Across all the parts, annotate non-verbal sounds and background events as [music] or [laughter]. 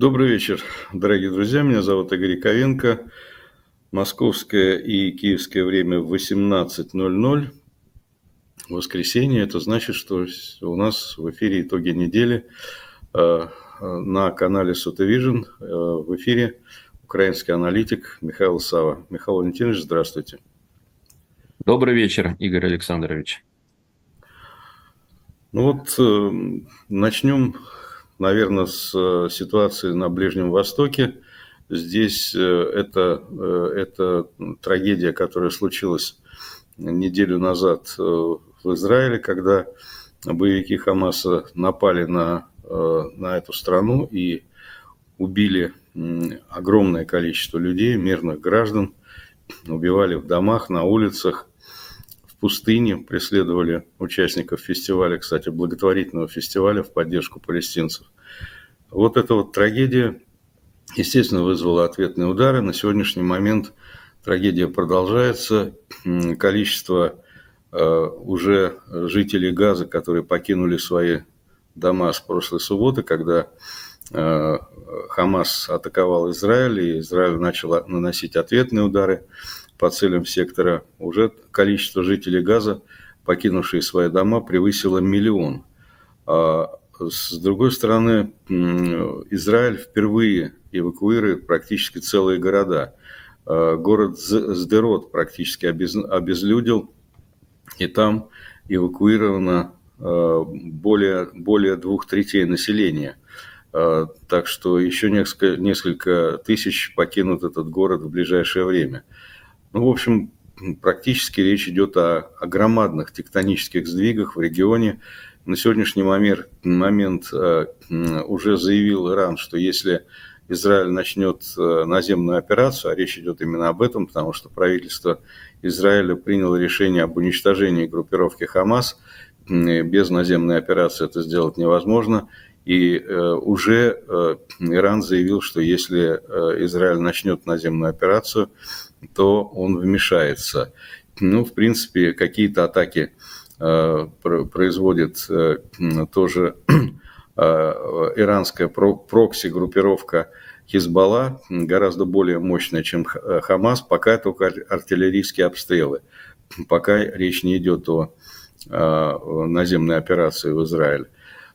Добрый вечер, дорогие друзья. Меня зовут Игорь Ковенко. Московское и киевское время 18.00. Воскресенье. Это значит, что у нас в эфире итоги недели э, на канале Сотовижн. Э, в эфире украинский аналитик Михаил Сава. Михаил Валентинович, здравствуйте. Добрый вечер, Игорь Александрович. Ну вот, э, начнем наверное, с э, ситуации на Ближнем Востоке. Здесь э, это, э, это трагедия, которая случилась неделю назад в Израиле, когда боевики Хамаса напали на, на эту страну и убили огромное количество людей, мирных граждан, убивали в домах, на улицах, пустыне, преследовали участников фестиваля, кстати, благотворительного фестиваля в поддержку палестинцев. Вот эта вот трагедия, естественно, вызвала ответные удары. На сегодняшний момент трагедия продолжается. Количество э, уже жителей Газа, которые покинули свои дома с прошлой субботы, когда э, Хамас атаковал Израиль, и Израиль начал наносить ответные удары по целям сектора, уже количество жителей Газа, покинувшие свои дома, превысило миллион. А с другой стороны, Израиль впервые эвакуирует практически целые города. А, город Сдерот практически обезлюдил, и там эвакуировано а, более, более двух третей населения. А, так что еще несколько, несколько тысяч покинут этот город в ближайшее время. Ну, в общем, практически речь идет о, о громадных тектонических сдвигах в регионе, на сегодняшний момент, момент э, уже заявил Иран, что если Израиль начнет э, наземную операцию, а речь идет именно об этом, потому что правительство Израиля приняло решение об уничтожении группировки Хамас, без наземной операции это сделать невозможно, и э, уже Иран заявил, что если Израиль начнет наземную операцию, то он вмешается. Ну, в принципе, какие-то атаки Э, производит э, тоже [clears throat] э, иранская прокси-группировка Хизбалла, гораздо более мощная, чем Хамас, пока только артиллерийские обстрелы, пока речь не идет о наземной операции в Израиле.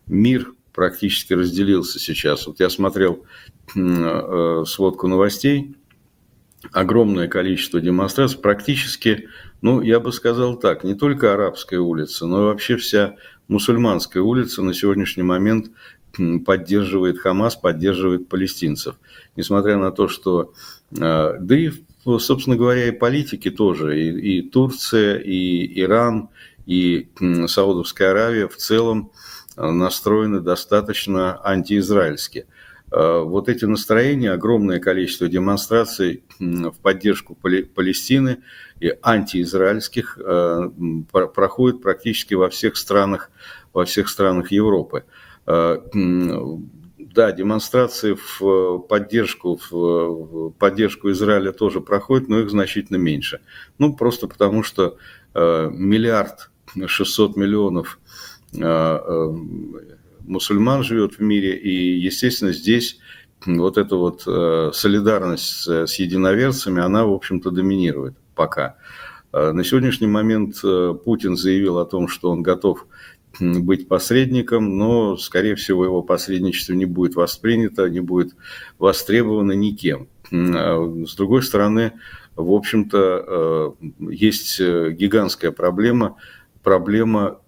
Мир практически разделился сейчас. Вот я смотрел сводку новостей, огромное количество демонстраций, практически ну, я бы сказал так, не только Арабская улица, но и вообще вся мусульманская улица на сегодняшний момент поддерживает Хамас, поддерживает палестинцев. Несмотря на то, что, э, да и, собственно говоря, и политики тоже, и, и Турция, и Иран, и Саудовская Аравия в целом э, настроены достаточно антиизраильски. Э, вот эти настроения, огромное количество демонстраций в поддержку Палестины и антиизраильских э, проходит практически во всех странах, во всех странах Европы. Э, да, демонстрации в поддержку, в поддержку Израиля тоже проходят, но их значительно меньше. Ну, просто потому что миллиард шестьсот миллионов мусульман живет в мире, и, естественно, здесь вот эта вот э, солидарность с, единоверцами, она, в общем-то, доминирует пока. Э, на сегодняшний момент э, Путин заявил о том, что он готов быть посредником, но, скорее всего, его посредничество не будет воспринято, не будет востребовано никем. С другой стороны, в общем-то, есть гигантская проблема – проблема,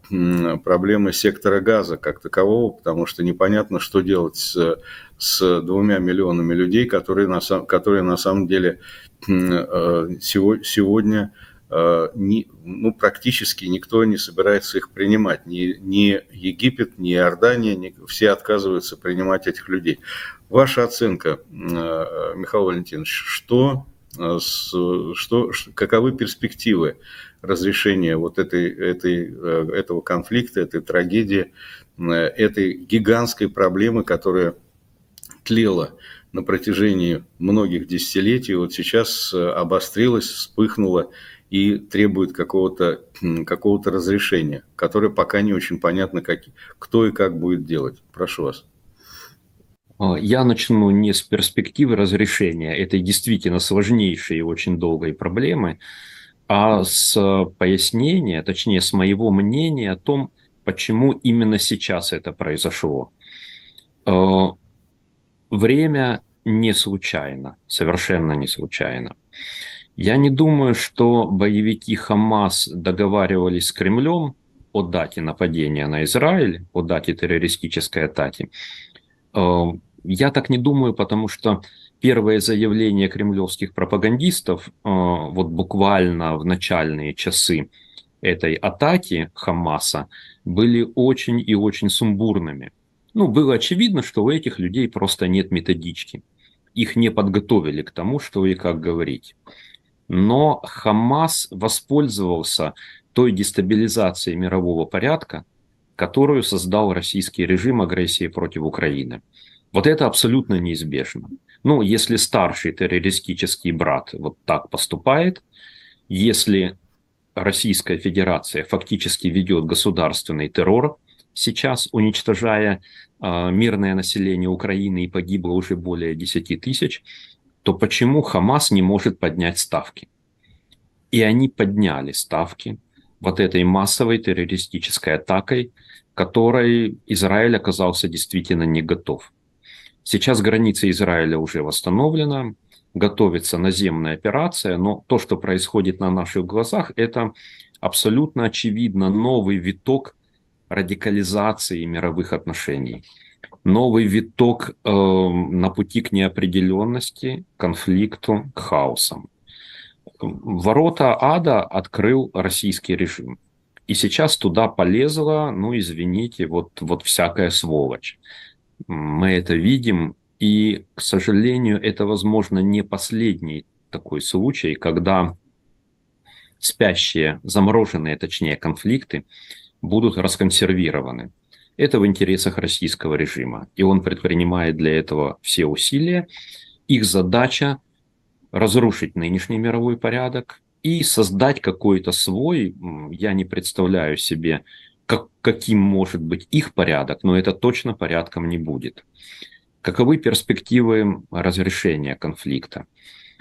проблема сектора газа как такового, потому что непонятно, что делать с, с двумя миллионами людей, которые на, которые на самом деле э, сегодня э, не, ну, практически никто не собирается их принимать. Ни, ни Египет, ни Иордания, ни, все отказываются принимать этих людей. Ваша оценка, э, Михаил Валентинович, что, что, каковы перспективы разрешения вот этой, этой, э, этого конфликта, этой трагедии, э, этой гигантской проблемы, которая тлела на протяжении многих десятилетий, вот сейчас э, обострилась, вспыхнула и требует какого-то какого разрешения, которое пока не очень понятно, как, кто и как будет делать. Прошу вас. Я начну не с перспективы разрешения этой действительно сложнейшей и очень долгой проблемы, а с пояснения, точнее, с моего мнения о том, почему именно сейчас это произошло. Э, время не случайно, совершенно не случайно. Я не думаю, что боевики Хамас договаривались с Кремлем о дате нападения на Израиль, о дате террористической атаки. Э, я так не думаю, потому что первое заявление кремлевских пропагандистов, э, вот буквально в начальные часы этой атаки Хамаса, были очень и очень сумбурными. Ну, было очевидно, что у этих людей просто нет методички. Их не подготовили к тому, что и как говорить. Но Хамас воспользовался той дестабилизацией мирового порядка, которую создал российский режим агрессии против Украины. Вот это абсолютно неизбежно. Ну, если старший террористический брат вот так поступает, если Российская Федерация фактически ведет государственный террор, сейчас уничтожая э, мирное население Украины и погибло уже более 10 тысяч, то почему Хамас не может поднять ставки? И они подняли ставки вот этой массовой террористической атакой, которой Израиль оказался действительно не готов. Сейчас граница Израиля уже восстановлена, готовится наземная операция, но то, что происходит на наших глазах, это абсолютно очевидно новый виток радикализации мировых отношений, новый виток э, на пути к неопределенности, конфликту, к хаосам. Ворота ада открыл российский режим. И сейчас туда полезла, ну, извините, вот, вот всякая сволочь. Мы это видим, и, к сожалению, это, возможно, не последний такой случай, когда спящие, замороженные, точнее, конфликты будут расконсервированы. Это в интересах российского режима, и он предпринимает для этого все усилия. Их задача разрушить нынешний мировой порядок и создать какой-то свой, я не представляю себе, как, каким может быть их порядок, но это точно порядком не будет. Каковы перспективы разрешения конфликта?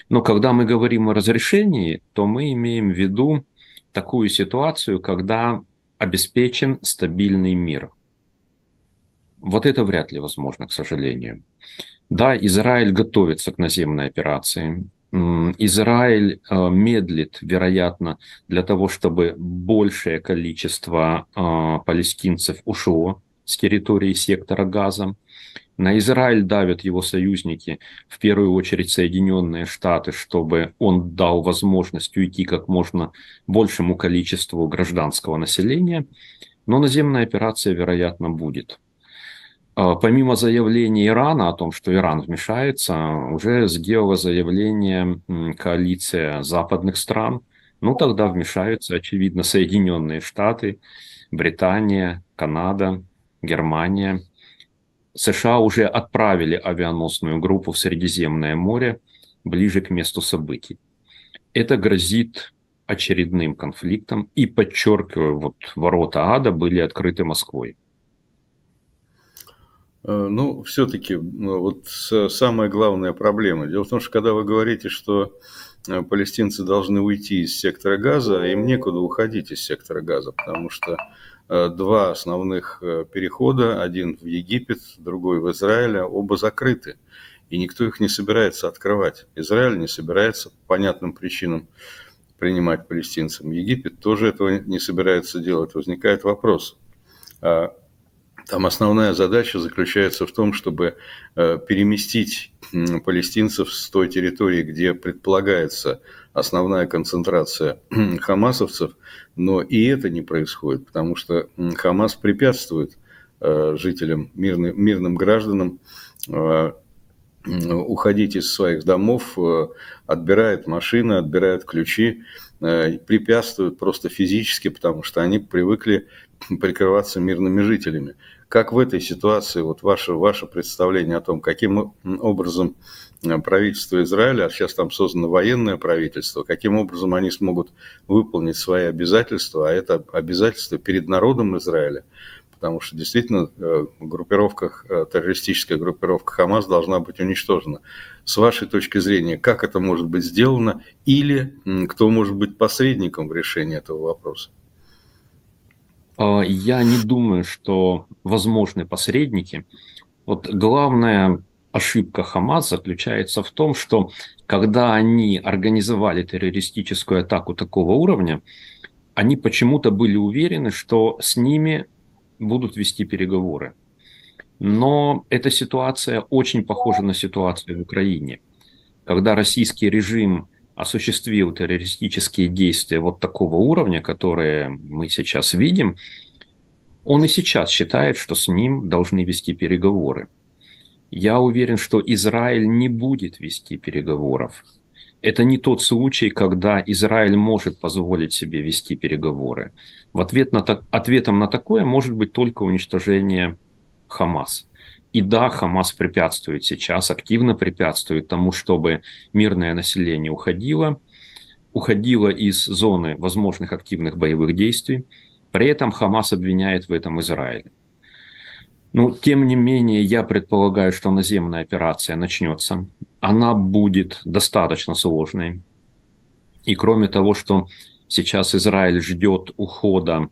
Но когда мы говорим о разрешении, то мы имеем в виду такую ситуацию, когда обеспечен стабильный мир. Вот это вряд ли возможно, к сожалению. Да, Израиль готовится к наземной операции. Израиль э, медлит, вероятно, для того, чтобы большее количество э, палестинцев ушло с территории сектора Газа. На Израиль давят его союзники, в первую очередь Соединенные Штаты, чтобы он дал возможность уйти как можно большему количеству гражданского населения. Но наземная операция, вероятно, будет. А, помимо заявления Ирана о том, что Иран вмешается, уже сделала заявление коалиция западных стран. Ну, тогда вмешаются, очевидно, Соединенные Штаты, Британия, Канада, Германия – США уже отправили авианосную группу в Средиземное море ближе к месту событий. Это грозит очередным конфликтом. И, подчеркиваю, вот ворота ада были открыты Москвой. Э, ну, все-таки ну, вот самая главная проблема. Дело в том, что когда вы говорите, что э, палестинцы должны уйти из сектора газа, им некуда уходить из сектора газа, потому что Э, два основных перехода, один в Египет, другой в Израиль, оба закрыты. И никто их не собирается открывать. Израиль не собирается по понятным причинам принимать палестинцам. Египет тоже этого не собирается делать. Возникает вопрос, а там основная задача заключается в том, чтобы э, переместить палестинцев с той территории, где предполагается основная концентрация хамасовцев, но и это не происходит, потому что Хамас препятствует э, жителям, мирным, мирным гражданам э, уходить из своих домов, отбирает машины, отбирает ключи, препятствуют просто физически, потому что они привыкли прикрываться мирными жителями. Как в этой ситуации, вот ваше, ваше представление о том, каким образом э, правительство Израиля, а сейчас там создано военное правительство, каким образом они смогут выполнить свои обязательства, а это обязательства перед народом Израиля, потому что действительно э, группировка, э, террористическая группировка Хамас должна быть уничтожена. С вашей точки зрения, как это может быть сделано или кто может быть посредником в решении этого вопроса? А, я не думаю, что возможны посредники. Вот главная ошибка Хамас заключается в том, что когда они организовали террористическую атаку такого уровня, они почему-то были уверены, что с ними будут вести переговоры. Но эта ситуация очень похожа на ситуацию в Украине, когда российский режим осуществил террористические действия вот такого уровня, которые мы сейчас видим, он и сейчас считает, что с ним должны вести переговоры. Я уверен, что Израиль не будет вести переговоров. Это не тот случай, когда Израиль может позволить себе вести переговоры. В ответ на, ответом на такое может быть только уничтожение Хамас. И да, Хамас препятствует сейчас, активно препятствует тому, чтобы мирное население уходило, уходило из зоны возможных активных боевых действий. При этом Хамас обвиняет в этом Израиль. Ну, тем не менее, я предполагаю, что наземная операция начнется. Она будет достаточно сложной. И кроме того, что сейчас Израиль ждет ухода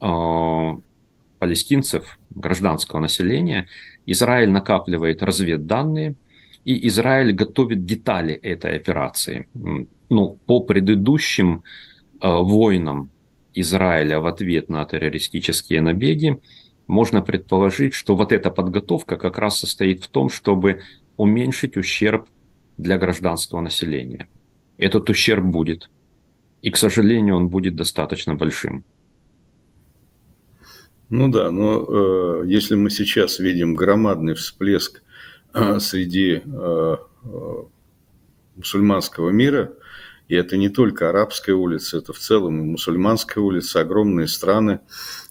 э, палестинцев, гражданского населения, Израиль накапливает разведданные, и Израиль готовит детали этой операции. Ну, по предыдущим э, войнам Израиля в ответ на террористические набеги, можно предположить, что вот эта подготовка как раз состоит в том, чтобы уменьшить ущерб для гражданского населения. Этот ущерб будет. И, к сожалению, он будет достаточно большим. Ну да, но э, если мы сейчас видим громадный всплеск э, среди э, э мусульманского мира, и это не только арабская улица, это в целом мусульманская улица, огромные страны,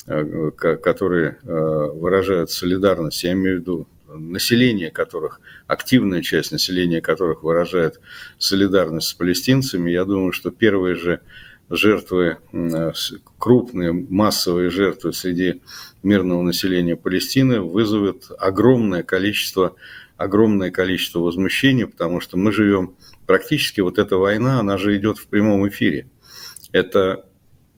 Э, которые э, выражают солидарность, я имею в виду население которых, активная часть населения которых выражает солидарность с палестинцами, я думаю, что первые же жертвы, э, крупные массовые жертвы среди мирного населения Палестины вызовут огромное количество, огромное количество возмущения, потому что мы живем практически, вот эта война, она же идет в прямом эфире. Это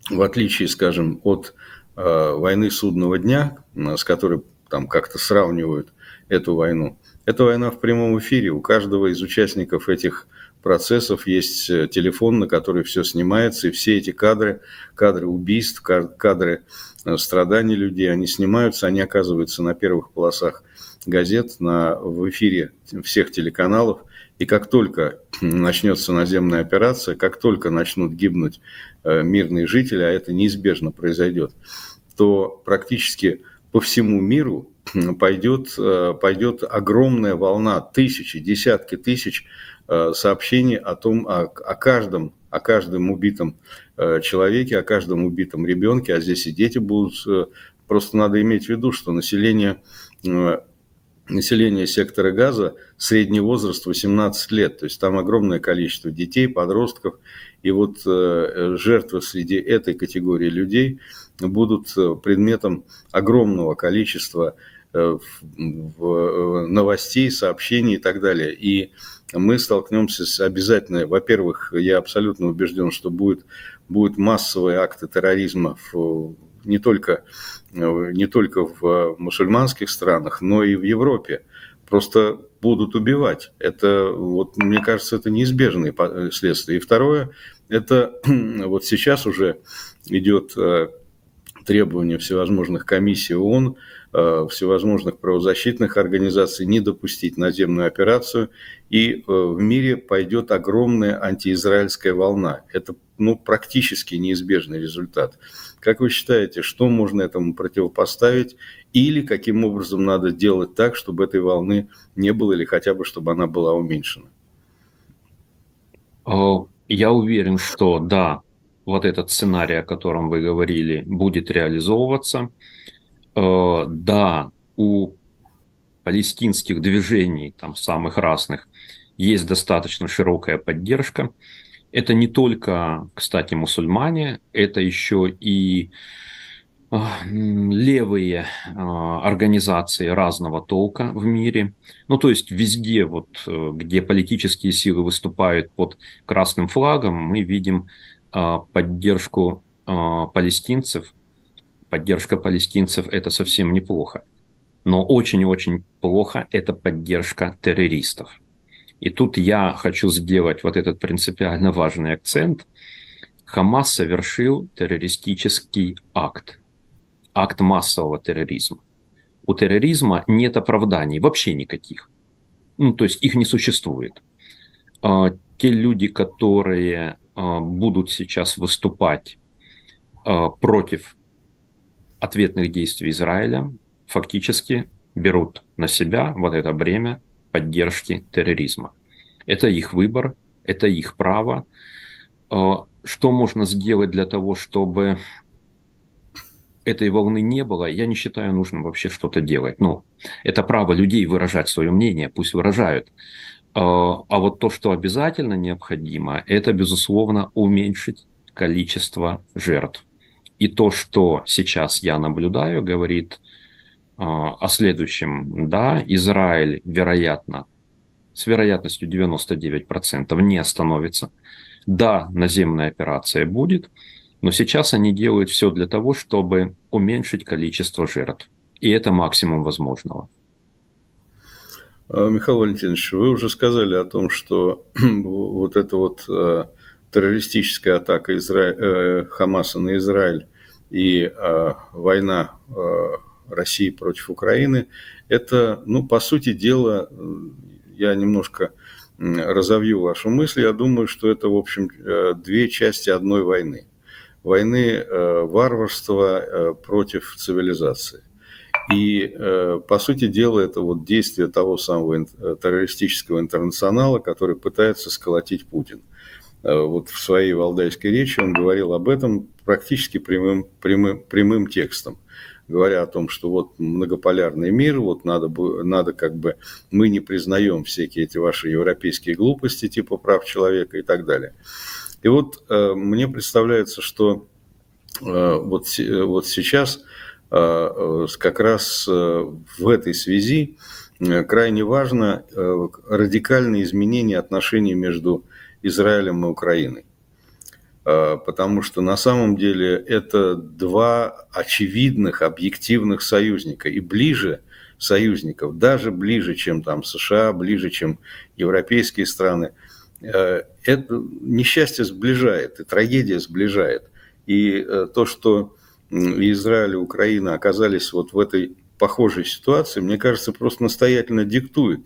в отличие, скажем, от Э, войны судного дня, с которой там как-то сравнивают эту войну. Это война в прямом эфире. У каждого из участников этих процессов есть э, телефон, на который все снимается, и все эти кадры, кадры убийств, кадры э, страданий людей, они снимаются, они оказываются на первых полосах газет, на, в эфире всех телеканалов. И как только начнется наземная операция, как только начнут гибнуть мирные жители, а это неизбежно произойдет, то практически по всему миру [clears throat] пойдет, э, пойдет огромная волна, тысячи, десятки тысяч э, сообщений о том, о, о каждом, о каждом убитом э, человеке, о каждом убитом ребенке, а здесь и дети будут. Просто надо иметь в виду, что население, население сектора газа средний возраст 18 лет, то есть там огромное количество детей, подростков, и вот жертвы среди этой категории людей – будут э, предметом огромного количества э, э, новостей, сообщений и так далее. И мы столкнемся с обязательно, во-первых, я абсолютно убежден, что будет, будут массовые акты терроризма в, не, только, не только в мусульманских странах, но и в Европе. Просто будут убивать. Это, вот, мне кажется, это неизбежные следствия. И второе, это [clears throat] вот сейчас уже идет требования всевозможных комиссий ООН, э, всевозможных правозащитных организаций не допустить наземную операцию, и э, в мире пойдет огромная антиизраильская волна. Это ну, практически неизбежный результат. Как вы считаете, что можно этому противопоставить или каким образом надо делать так, чтобы этой волны не было или хотя бы чтобы она была уменьшена? Я уверен, что да, вот этот сценарий, о котором вы говорили, будет реализовываться. Э, да, у палестинских движений, там самых разных, есть достаточно широкая поддержка. Это не только, кстати, мусульмане, это еще и левые организации разного толка в мире. Ну, то есть везде, вот, э, где политические силы выступают под красным флагом, мы видим поддержку палестинцев. Поддержка палестинцев – это совсем неплохо. Но очень-очень плохо – это поддержка террористов. И тут я хочу сделать вот этот принципиально важный акцент. Хамас совершил террористический акт – акт массового терроризма. У терроризма нет оправданий, вообще никаких. Ну, то есть их не существует. А, те люди, которые а, будут сейчас выступать а, против ответных действий Израиля, фактически берут на себя вот это бремя поддержки терроризма. Это их выбор, это их право. Что можно сделать для того, чтобы этой волны не было, я не считаю нужным вообще что-то делать. Ну, это право людей выражать свое мнение, пусть выражают. А, а вот то, что обязательно необходимо, это, безусловно, уменьшить количество жертв. И то, что сейчас я наблюдаю, говорит а, о следующем. Да, Израиль, вероятно, с вероятностью 99% не остановится. Да, наземная операция будет – но сейчас они делают все для того, чтобы уменьшить количество жертв. И это максимум возможного. А, Михаил Валентинович, вы уже сказали о том, что [clears throat] вот эта вот э, террористическая атака Изра... Э, Хамаса на Израиль и э, война России против Украины, это, ну, по сути дела, я немножко разовью вашу мысль, я думаю, что это, в общем, две части одной войны войны э, варварства э, против цивилизации. И, э, по сути дела, это вот действие того самого террористического интернационала, который пытается сколотить Путин. Вот в своей валдайской речи он говорил об этом практически прямым, прямым, прямым текстом говоря о том, что вот многополярный мир, вот надо, надо как бы, мы не признаем всякие эти ваши европейские глупости типа прав человека и так далее. И вот э, мне представляется, что э, вот, вот сейчас э, как раз в этой связи крайне важно радикальное изменение отношений между Израилем и Украиной. Потому что на самом деле это два очевидных, объективных союзника. И ближе союзников, даже ближе, чем там США, ближе, чем европейские страны – Э, это несчастье сближает, и трагедия сближает. И э, то, что Израиль и Украина оказались вот в этой похожей ситуации, мне кажется, просто настоятельно диктует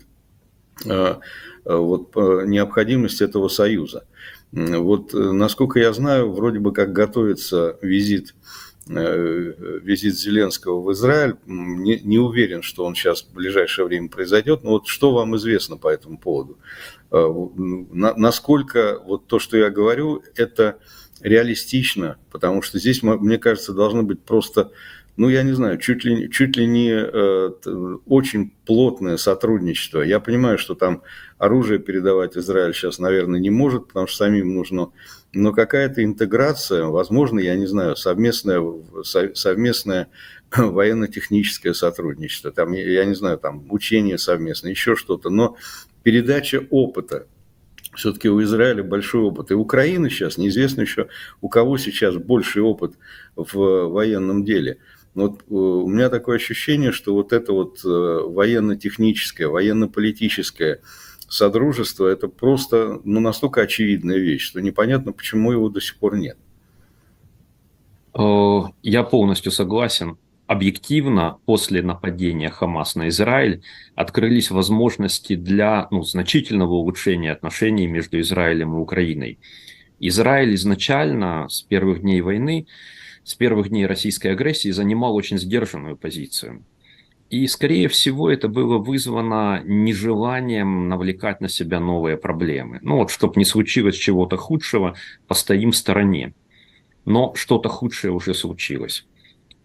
вот, необходимость этого союза. Вот, насколько я знаю, вроде бы как готовится визит визит Зеленского в Израиль. Не, не уверен, что он сейчас в ближайшее время произойдет. Но вот что вам известно по этому поводу? Э, насколько вот то, что я говорю, это реалистично, потому что здесь, мне кажется, должно быть просто, ну, я не знаю, чуть ли, чуть ли не э, очень плотное сотрудничество. Я понимаю, что там оружие передавать Израиль сейчас, наверное, не может, потому что самим нужно, но какая-то интеграция, возможно, я не знаю, совместное, совместное [laughs] военно-техническое сотрудничество, там, я не знаю, там, учение совместное, еще что-то, но передача опыта. Все-таки у Израиля большой опыт. И Украина сейчас, неизвестно еще, у кого сейчас больший опыт в военном деле. Вот э, у меня такое ощущение, что вот это вот э, военно-техническое, военно-политическое содружество, это просто ну, настолько очевидная вещь, что непонятно, почему его до сих пор нет. Э, я полностью согласен объективно после нападения Хамас на Израиль открылись возможности для ну, значительного улучшения отношений между Израилем и Украиной. Израиль изначально с первых дней войны, с первых дней российской агрессии занимал очень сдержанную позицию. И, скорее всего, это было вызвано нежеланием навлекать на себя новые проблемы. Ну вот, чтобы не случилось чего-то худшего, постоим в стороне. Но что-то худшее уже случилось.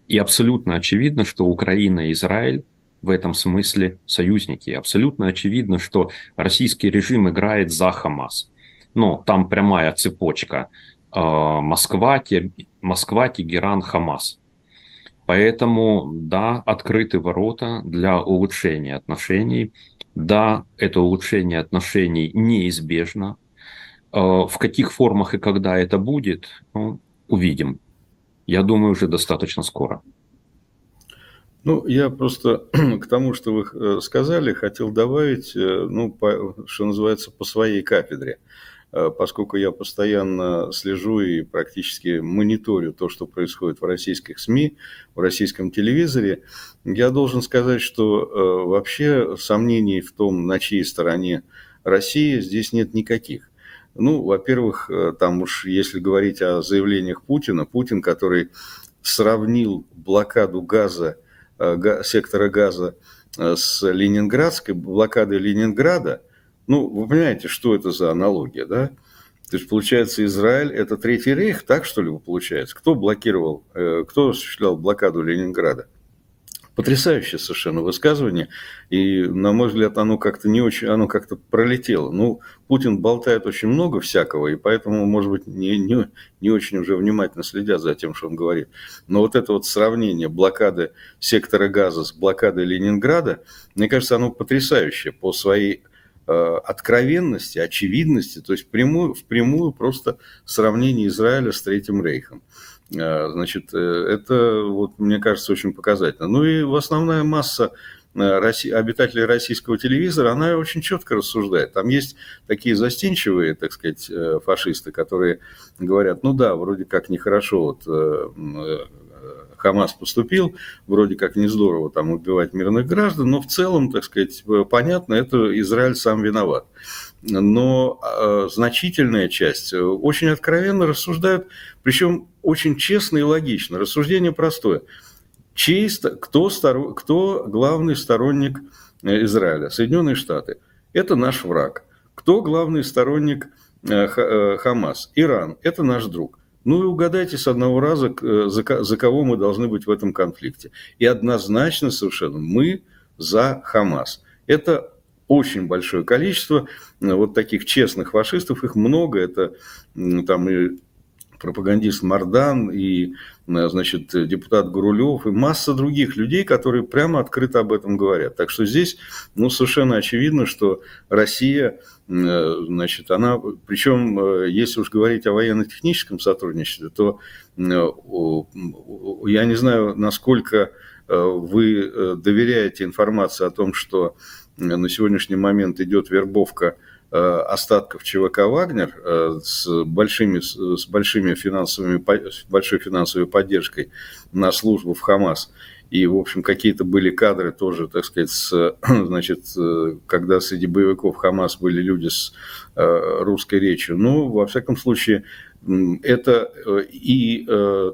И абсолютно очевидно, что Украина и Израиль в этом смысле союзники. Абсолютно очевидно, что российский режим играет за Хамас. Но там прямая цепочка. Э, Москва, Москва, Тегеран, Хамас. Поэтому, да, открыты ворота для улучшения отношений. Да, это улучшение отношений неизбежно. Э, в каких формах и когда это будет, ну, увидим. Я думаю, уже достаточно скоро. Ну, я просто [clears throat] к тому, что вы э, сказали, хотел добавить, ну, по, что называется, по своей кафедре. Э, поскольку я постоянно слежу и практически мониторю то, что происходит в российских СМИ, в российском телевизоре, я должен сказать, что вообще сомнений в том, на чьей стороне Россия, здесь нет никаких. Ну, во-первых, там уж если говорить о заявлениях Путина, Путин, который сравнил блокаду газа Э, сектора газа э, с Ленинградской, блокадой Ленинграда, ну, вы понимаете, что это за аналогия, да? То есть, получается, Израиль – это Третий рейх, так что ли получается? Кто блокировал, э, кто осуществлял блокаду Ленинграда? Потрясающее совершенно высказывание, и, на мой взгляд, оно как-то не очень, оно как-то пролетело. Ну, Путин болтает очень много всякого, и поэтому, может быть, не, не, не очень уже внимательно следят за тем, что он говорит. Но вот это вот сравнение блокады сектора газа с блокадой Ленинграда, мне кажется, оно потрясающее по своей откровенности, очевидности, то есть прямую, впрямую просто сравнение Израиля с Третьим Рейхом. А, значит, э, это, вот, мне кажется, очень показательно. Ну и в основная масса э, Росси... обитателей российского телевизора, она очень четко рассуждает. Там есть такие застенчивые, так сказать, э, фашисты, которые говорят, ну да, вроде как нехорошо вот Хамас поступил, вроде как не здорово там убивать мирных граждан, но в целом, так сказать, понятно, это Израиль сам виноват но э, значительная часть э, очень откровенно рассуждают, причем очень честно и логично. Рассуждение простое. Чей, кто, сторон, кто главный сторонник э, Израиля? Соединенные Штаты. Это наш враг. Кто главный сторонник Хамас? Иран. Это наш друг. Ну и угадайте с одного раза, за, за кого мы должны быть в этом конфликте. И однозначно совершенно мы за Хамас. Это очень большое количество э, вот таких честных фашистов, их много, это там и пропагандист Мардан, и, э, значит, депутат Гурулев, и масса других людей, которые прямо открыто об этом говорят. Так что здесь, ну, совершенно очевидно, что Россия, э, значит, она, причем, если уж говорить о военно-техническом сотрудничестве, то я не знаю, насколько вы доверяете информации о том, что на сегодняшний момент идет вербовка э, остатков ЧВК «Вагнер» э, с, большими, с большими финансовыми, большой финансовой поддержкой на службу в ХАМАС. И, в общем, какие-то были кадры тоже, так сказать, с, [clears throat] значит, э, когда среди боевиков ХАМАС были люди с русской речью. Ну, во всяком случае, это и,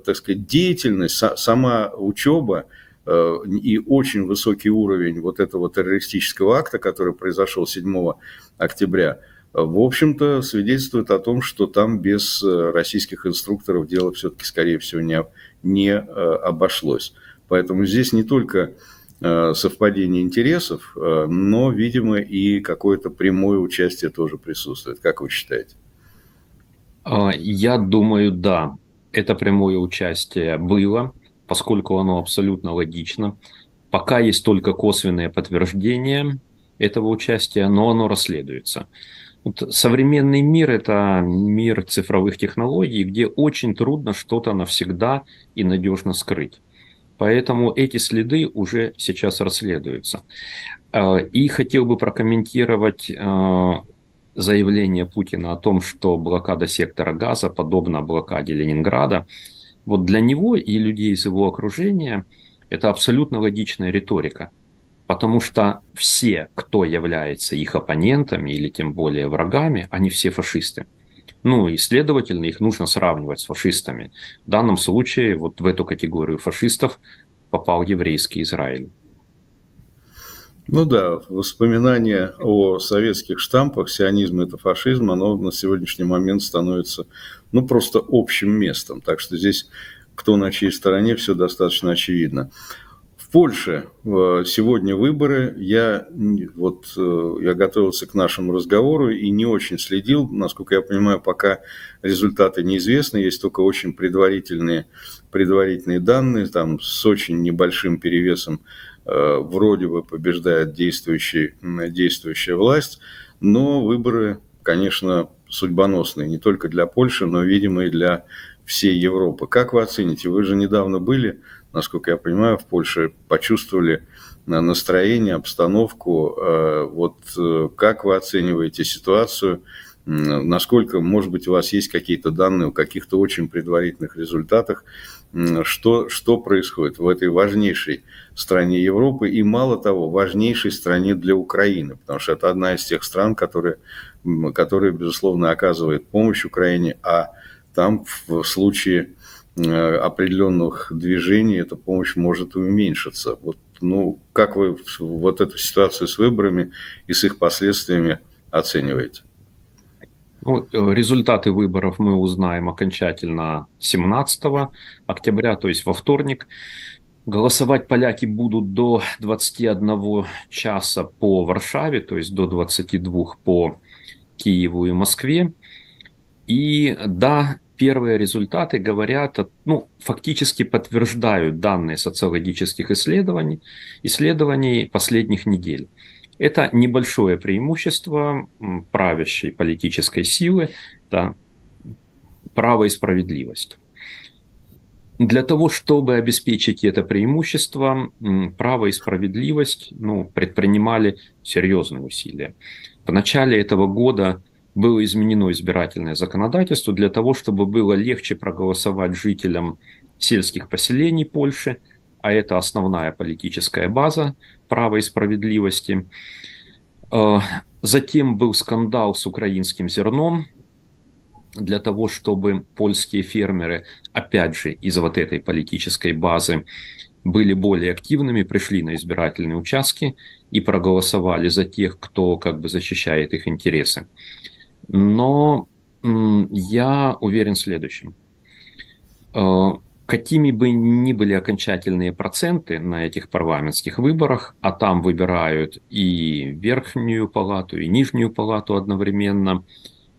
так сказать, деятельность, сама учеба – Э, и очень высокий уровень вот этого террористического акта, который произошел 7 октября, в общем-то, свидетельствует о том, что там без э, российских инструкторов дело все-таки, скорее всего, не, не э, обошлось. Поэтому здесь не только совпадение интересов, но, видимо, и какое-то прямое участие тоже присутствует. Как вы считаете? А, я думаю, да. Это прямое участие было поскольку оно абсолютно логично. Пока есть только косвенное подтверждение этого участия, но оно расследуется. Вот современный мир – это мир цифровых технологий, где очень трудно что-то навсегда и надежно скрыть. Поэтому эти следы уже сейчас расследуются. А, и хотел бы прокомментировать а, заявление Путина о том, что блокада сектора газа подобна блокаде Ленинграда – вот для него и людей из его окружения это абсолютно логичная риторика. Потому что все, кто является их оппонентами или тем более врагами, они все фашисты. Ну и, следовательно, их нужно сравнивать с фашистами. В данном случае вот в эту категорию фашистов попал еврейский Израиль. Ну да, воспоминание о советских штампах «сионизм – это фашизм», оно на сегодняшний момент становится ну, просто общим местом. Так что здесь кто на чьей стороне, все достаточно очевидно. Польше сегодня выборы. Я, вот, я готовился к нашему разговору и не очень следил. Насколько я понимаю, пока результаты неизвестны. Есть только очень предварительные, предварительные данные. Там с очень небольшим перевесом вроде бы побеждает действующий, действующая власть. Но выборы, конечно, судьбоносные не только для Польши, но, видимо, и для всей Европы. Как вы оцените? Вы же недавно были, насколько я понимаю, в Польше, почувствовали настроение, обстановку. Э, вот э, как вы оцениваете ситуацию? Насколько, может быть, у вас есть какие-то данные о каких-то очень предварительных результатах? Что, что происходит в этой важнейшей стране Европы и, мало того, важнейшей стране для Украины? Потому что это одна из тех стран, которые, которые безусловно, оказывает помощь Украине, а там в случае э, определенных движений эта помощь может уменьшиться. Вот, ну, как вы вот эту ситуацию с выборами и с их последствиями оцениваете? Ну, э, результаты выборов мы узнаем окончательно 17 октября, то есть во вторник. Голосовать поляки будут до 21 часа по Варшаве, то есть до 22 по Киеву и Москве. И да, первые результаты говорят, ну, фактически подтверждают данные социологических исследований, исследований последних недель. Это небольшое преимущество правящей политической силы, да, право и справедливость. Для того, чтобы обеспечить это преимущество, право и справедливость ну, предпринимали серьезные усилия. В начале этого года было изменено избирательное законодательство для того, чтобы было легче проголосовать жителям сельских поселений Польши, а это основная политическая база права и справедливости. Э, затем был скандал с украинским зерном, для того, чтобы польские фермеры, опять же, из вот этой политической базы, были более активными, пришли на избирательные участки и проголосовали за тех, кто как бы защищает их интересы. Но я уверен в следующем. Какими бы ни были окончательные проценты на этих парламентских выборах, а там выбирают и верхнюю палату, и нижнюю палату одновременно,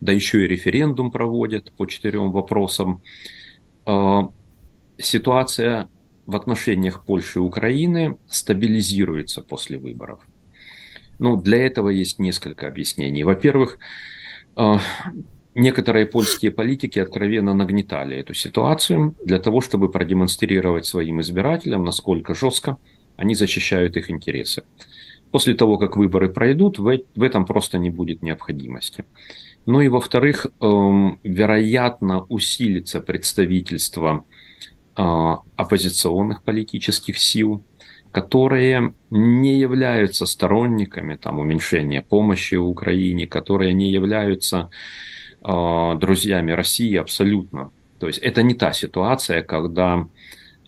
да еще и референдум проводят по четырем вопросам, э, ситуация в отношениях Польши и Украины стабилизируется после выборов. Ну, для этого есть несколько объяснений. Во-первых, а, некоторые польские политики откровенно нагнетали эту ситуацию для того, чтобы продемонстрировать своим избирателям, насколько жестко они защищают их интересы. После того, как выборы пройдут, в этом просто не будет необходимости. Ну и во-вторых, эм, вероятно, усилится представительство а, оппозиционных политических сил, которые не являются сторонниками там, уменьшения помощи Украине, которые не являются друзьями России абсолютно. То есть это не та ситуация, когда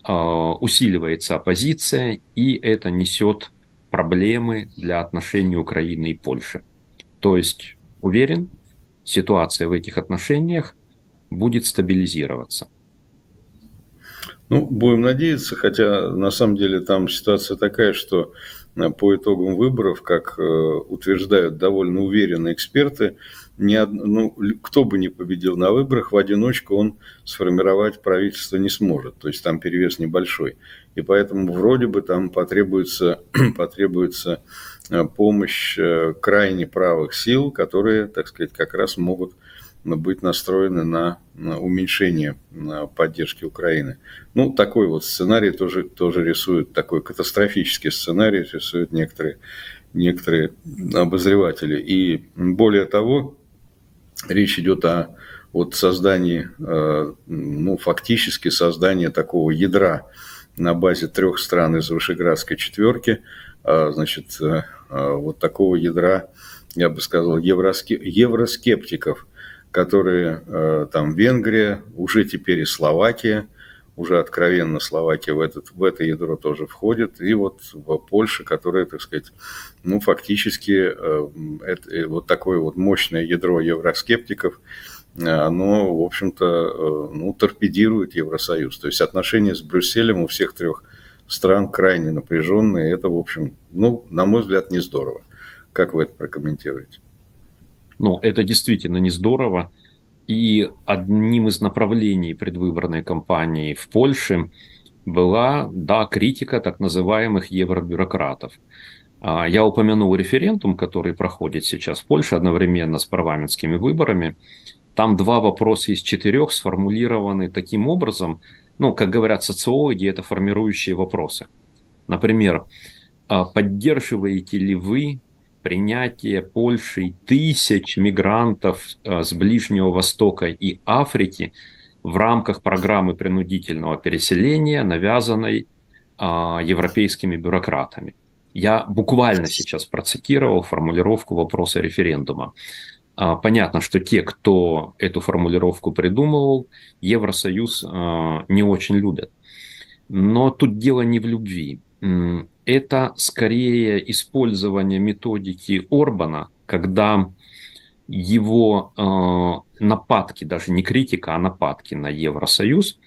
э, усиливается оппозиция, и это несет проблемы для отношений Украины и Польши. То есть, уверен, ситуация в этих отношениях будет стабилизироваться. Ну, будем надеяться, хотя на самом деле там ситуация такая, что э, по итогам выборов, как э, утверждают довольно уверенные эксперты, ни ну, кто бы ни победил на выборах, в одиночку он сформировать правительство не сможет. То есть там перевес небольшой. И поэтому вроде бы там потребуется, [clears throat] потребуется э, помощь крайне правых сил, которые, так сказать, как раз могут быть настроены на, на уменьшение на поддержки Украины. Ну, такой вот сценарий тоже, тоже рисует, такой катастрофический сценарий рисуют некоторые, некоторые обозреватели. И более того, речь идет о вот создании, э, ну, фактически создании такого ядра на базе трех стран из Вышеградской четверки, а, значит, э, э, вот такого ядра, я бы сказал, евроскептиков – которые там Венгрия, уже теперь и Словакия, уже откровенно Словакия в, этот, в это ядро тоже входит, и вот в Польша, которая, так сказать, ну, фактически э, это, э, вот такое вот мощное ядро евроскептиков, оно, в общем-то, ну, торпедирует Евросоюз. То есть отношения с Брюсселем у всех трех стран крайне напряженные. Это, в общем, ну, на мой взгляд, не здорово. Как вы это прокомментируете? Ну, это действительно не здорово. И одним из направлений предвыборной кампании в Польше была, да, критика так называемых евробюрократов. А, я упомянул референдум, который проходит сейчас в Польше одновременно с парламентскими выборами. Там два вопроса из четырех сформулированы таким образом, ну, как говорят социологи, это формирующие вопросы. Например, а, поддерживаете ли вы принятие Польшей тысяч мигрантов а, с Ближнего Востока и Африки в рамках программы принудительного переселения, навязанной а, европейскими бюрократами. Я буквально сейчас процитировал формулировку вопроса референдума. А, понятно, что те, кто эту формулировку придумывал, Евросоюз а, не очень любят. Но тут дело не в любви. Это скорее использование методики Орбана, когда его э, нападки, даже не критика, а нападки на Евросоюз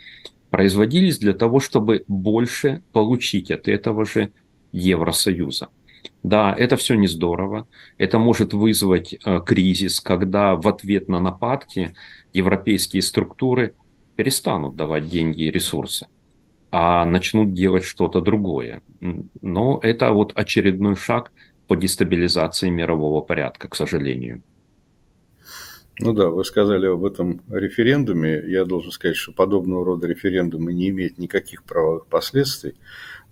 производились для того, чтобы больше получить от этого же Евросоюза. Да, это все не здорово. Это может вызвать э, кризис, когда в ответ на нападки европейские структуры перестанут давать деньги и ресурсы, а начнут делать что-то другое. Но это вот очередной шаг по дестабилизации мирового порядка, к сожалению. Ну да, вы сказали об этом референдуме. Я должен сказать, что подобного рода референдумы не имеют никаких правовых последствий.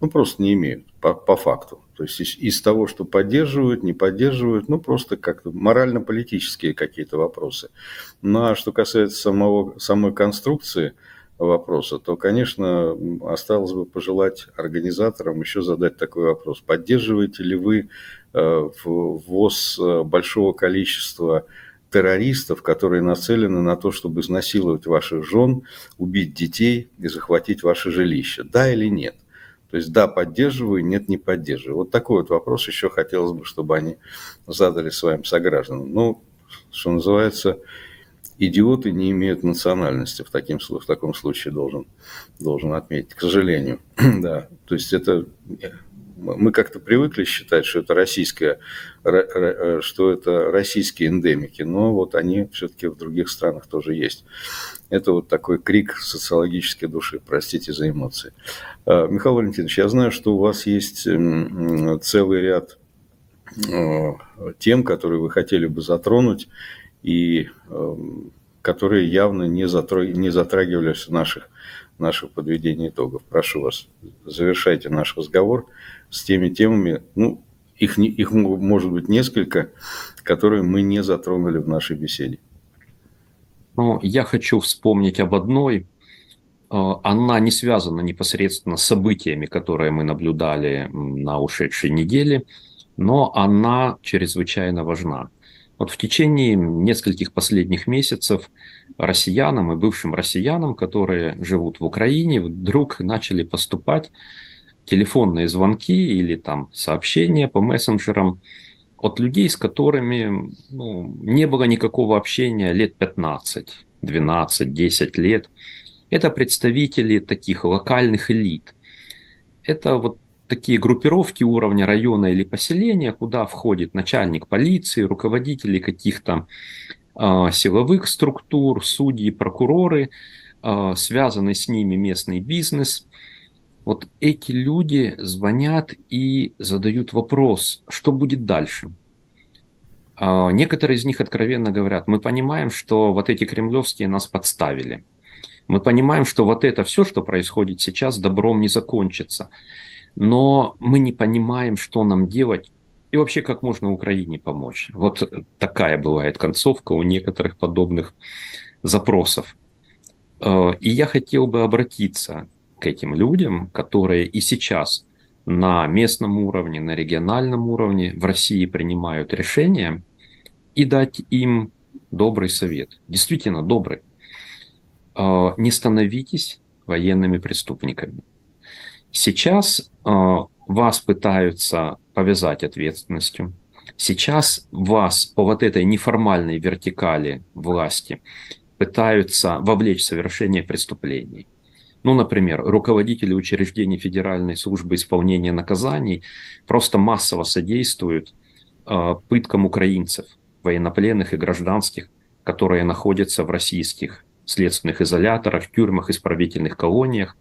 Ну, просто не имеют, по, по факту. То есть из, из того, что поддерживают, не поддерживают, ну, просто как-то морально-политические какие-то вопросы. Ну, а что касается самого, самой конструкции вопроса, то, конечно, осталось бы пожелать организаторам еще задать такой вопрос. Поддерживаете ли вы э, ввоз э, большого количества террористов, которые нацелены на то, чтобы изнасиловать ваших жен, убить детей и захватить ваше жилище? Да или нет? То есть да, поддерживаю, нет, не поддерживаю. Вот такой вот вопрос еще хотелось бы, чтобы они задали своим согражданам. Ну, что называется, идиоты не имеют национальности в, таким, в таком случае, должен, должен отметить, к сожалению. [clears throat] да, то есть это мы как-то привыкли считать, что это российское, э, что это российские эндемики, но вот они все-таки в других странах тоже есть. Это вот такой крик социологической души, простите за эмоции. А, Михаил Валентинович, я знаю, что у вас есть целый ряд э, тем, которые вы хотели бы затронуть, и эм, которые явно не, затрагивались в наших, наших подведении итогов. Прошу вас, завершайте наш разговор с теми темами, ну, их, их может быть несколько, которые мы не затронули в нашей беседе. Ну, я хочу вспомнить об одной. Э, она не связана непосредственно с событиями, которые мы наблюдали на ушедшей неделе, но она чрезвычайно важна. Вот в течение нескольких последних месяцев россиянам и бывшим россиянам, которые живут в Украине, вдруг начали поступать телефонные звонки или там сообщения по мессенджерам от людей, с которыми ну, не было никакого общения лет 15, 12, 10 лет. Это представители таких локальных элит. Это вот такие группировки уровня района или поселения, куда входит начальник полиции, руководители каких-то э, силовых структур, судьи, прокуроры, э, связанный с ними местный бизнес – вот эти люди звонят и задают вопрос, что будет дальше. А, некоторые из них откровенно говорят, мы понимаем, что вот эти кремлевские нас подставили. Мы понимаем, что вот это все, что происходит сейчас, добром не закончится. Но мы не понимаем, что нам делать и вообще как можно Украине помочь. Вот такая бывает концовка у некоторых подобных запросов. А, и я хотел бы обратиться к этим людям, которые и сейчас на местном уровне, на региональном уровне в России принимают решения, и дать им добрый совет. Действительно добрый. А, не становитесь военными преступниками. Сейчас а, вас пытаются повязать ответственностью. Сейчас вас по вот этой неформальной вертикали власти пытаются вовлечь в совершение преступлений Ну, например, руководители учреждений Федеральной службы исполнения наказаний просто массово содействуют э, пыткам украинцев, военнопленных и гражданских, которые находятся в российских следственных изоляторах, тюрьмах, исправительных колониях.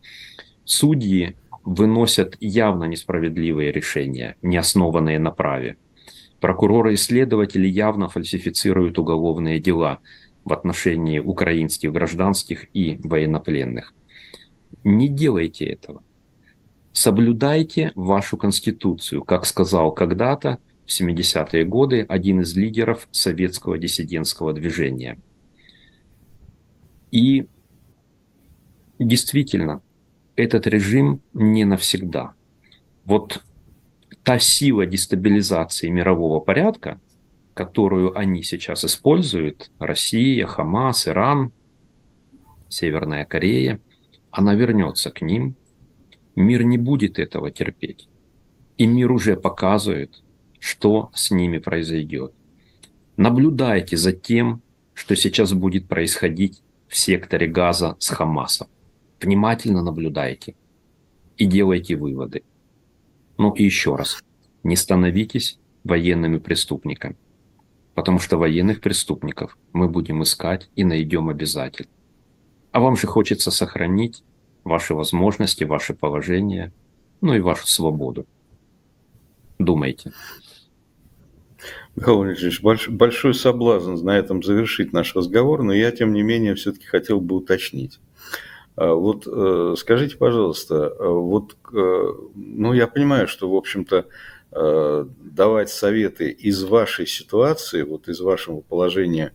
Судьи выносят явно несправедливые решения, не основанные на праве. Прокуроры и следователи явно фальсифицируют уголовные дела в отношении украинских гражданских и военнопленных. Не делайте этого. Соблюдайте вашу конституцию, как сказал когда-то в 70-е годы один из лидеров советского диссидентского движения. И действительно, этот режим не навсегда. Вот та сила дестабилизации мирового порядка, которую они сейчас используют, Россия, Хамас, Иран, Северная Корея, она вернется к ним. Мир не будет этого терпеть. И мир уже показывает, что с ними произойдет. Наблюдайте за тем, что сейчас будет происходить в секторе Газа с Хамасом. Внимательно наблюдайте и делайте выводы. Ну и еще раз, не становитесь военными преступниками, потому что военных преступников мы будем искать и найдем обязательно. А вам же хочется сохранить ваши возможности, ваше положение, ну и вашу свободу. Думайте. Михаил большой соблазн на этом завершить наш разговор, но я, тем не менее, все-таки хотел бы уточнить. А, вот э, скажите, пожалуйста, а, вот, э, ну, я понимаю, что, в общем-то, э, давать советы из вашей ситуации, вот из вашего положения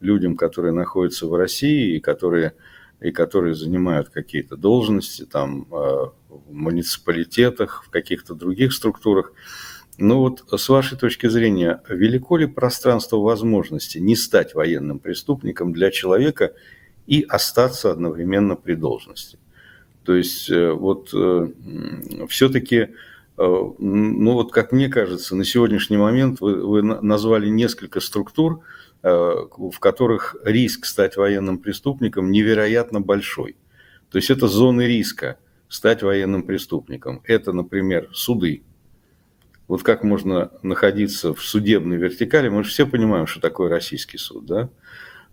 людям, которые находятся в России и которые и которые занимают какие-то должности там э, в муниципалитетах, в каких-то других структурах. Ну вот с вашей точки зрения, велико ли пространство возможности не стать военным преступником для человека и остаться одновременно при должности? То есть э, вот э, все-таки, ну вот как мне кажется, на сегодняшний момент вы, вы назвали несколько структур, Э, в которых риск стать военным преступником невероятно большой. То есть это зоны риска стать военным преступником. Это, например, суды. Вот как можно находиться в судебной вертикали, мы же все понимаем, что такое российский суд, да?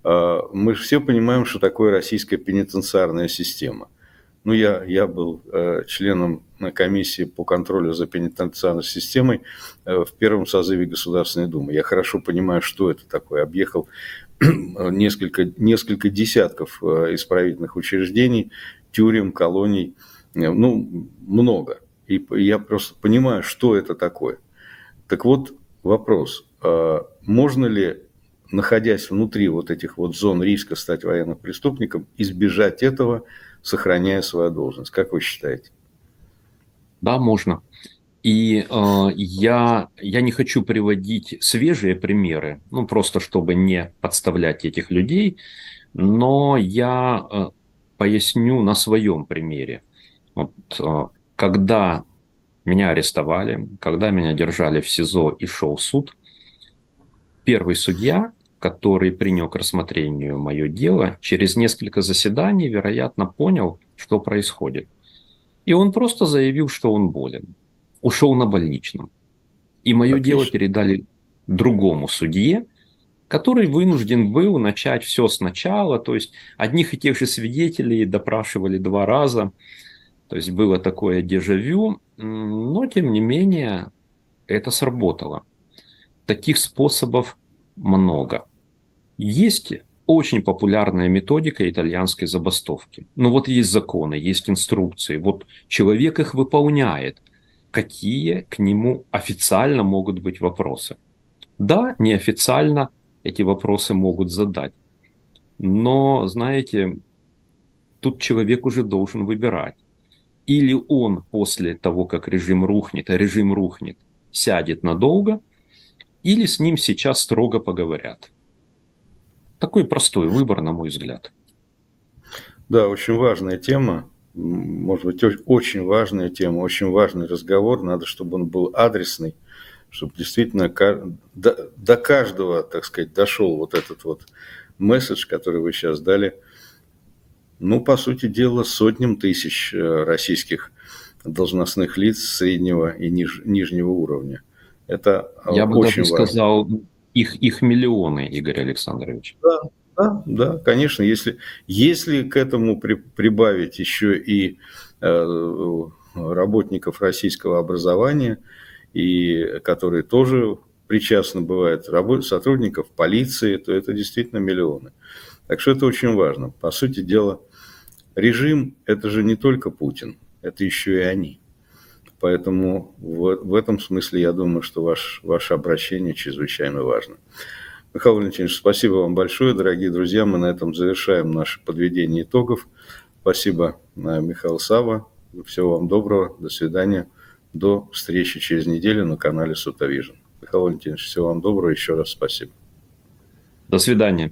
А, мы все понимаем, что такое российская пенитенциарная система – ну, я, я был э, членом комиссии по контролю за пенитенциарной системой э, в первом созыве Государственной Думы. Я хорошо понимаю, что это такое. Объехал [clears throat] несколько, несколько десятков э, исправительных учреждений, тюрем, колоний, э, ну, много. И я просто понимаю, что это такое. Так вот, вопрос. Э, можно ли находясь внутри вот этих вот зон риска стать военным преступником, избежать этого сохраняя свою должность. Как вы считаете? Да, можно. И э, я, я не хочу приводить свежие примеры, ну просто чтобы не подставлять этих людей, но я э, поясню на своем примере. Вот, э, когда меня арестовали, когда меня держали в СИЗО и шел суд, первый судья который принял к рассмотрению мое дело, через несколько заседаний, вероятно, понял, что происходит. И он просто заявил, что он болен. Ушел на больничном. И мое Отлично. дело передали другому судье, который вынужден был начать все сначала. То есть одних и тех же свидетелей допрашивали два раза. То есть было такое дежавю. Но, тем не менее, это сработало. Таких способов много. Есть очень популярная методика итальянской забастовки. Ну вот есть законы, есть инструкции. Вот человек их выполняет. Какие к нему официально могут быть вопросы? Да, неофициально эти вопросы могут задать. Но, знаете, тут человек уже должен выбирать. Или он после того, как режим рухнет, а режим рухнет, сядет надолго, или с ним сейчас строго поговорят. Такой простой выбор, на мой взгляд. Да, очень важная тема. Может быть, очень важная тема, очень важный разговор. Надо, чтобы он был адресный, чтобы действительно до, до каждого, так сказать, дошел вот этот вот месседж, который вы сейчас дали. ну, по сути дела, сотням тысяч э, российских должностных лиц среднего и ниж, нижнего уровня. Это Я бы очень даже важно. сказал, их, их миллионы, Игорь Александрович. Да, да, да, конечно. Если, если к этому при, прибавить еще и э, работников российского образования, и которые тоже причастны бывают, сотрудников полиции, то это действительно миллионы. Так что это очень важно. По сути дела, режим – это же не только Путин, это еще и они. Поэтому в, в этом смысле я думаю, что ваш, ваше обращение чрезвычайно важно. Михаил Валентинович, спасибо вам большое, дорогие друзья. Мы на этом завершаем наше подведение итогов. Спасибо, э, Михаил Сава. Всего вам доброго. До свидания. До встречи через неделю на канале Сутовижн. Михаил Валентинович, всего вам доброго. Еще раз спасибо. До свидания.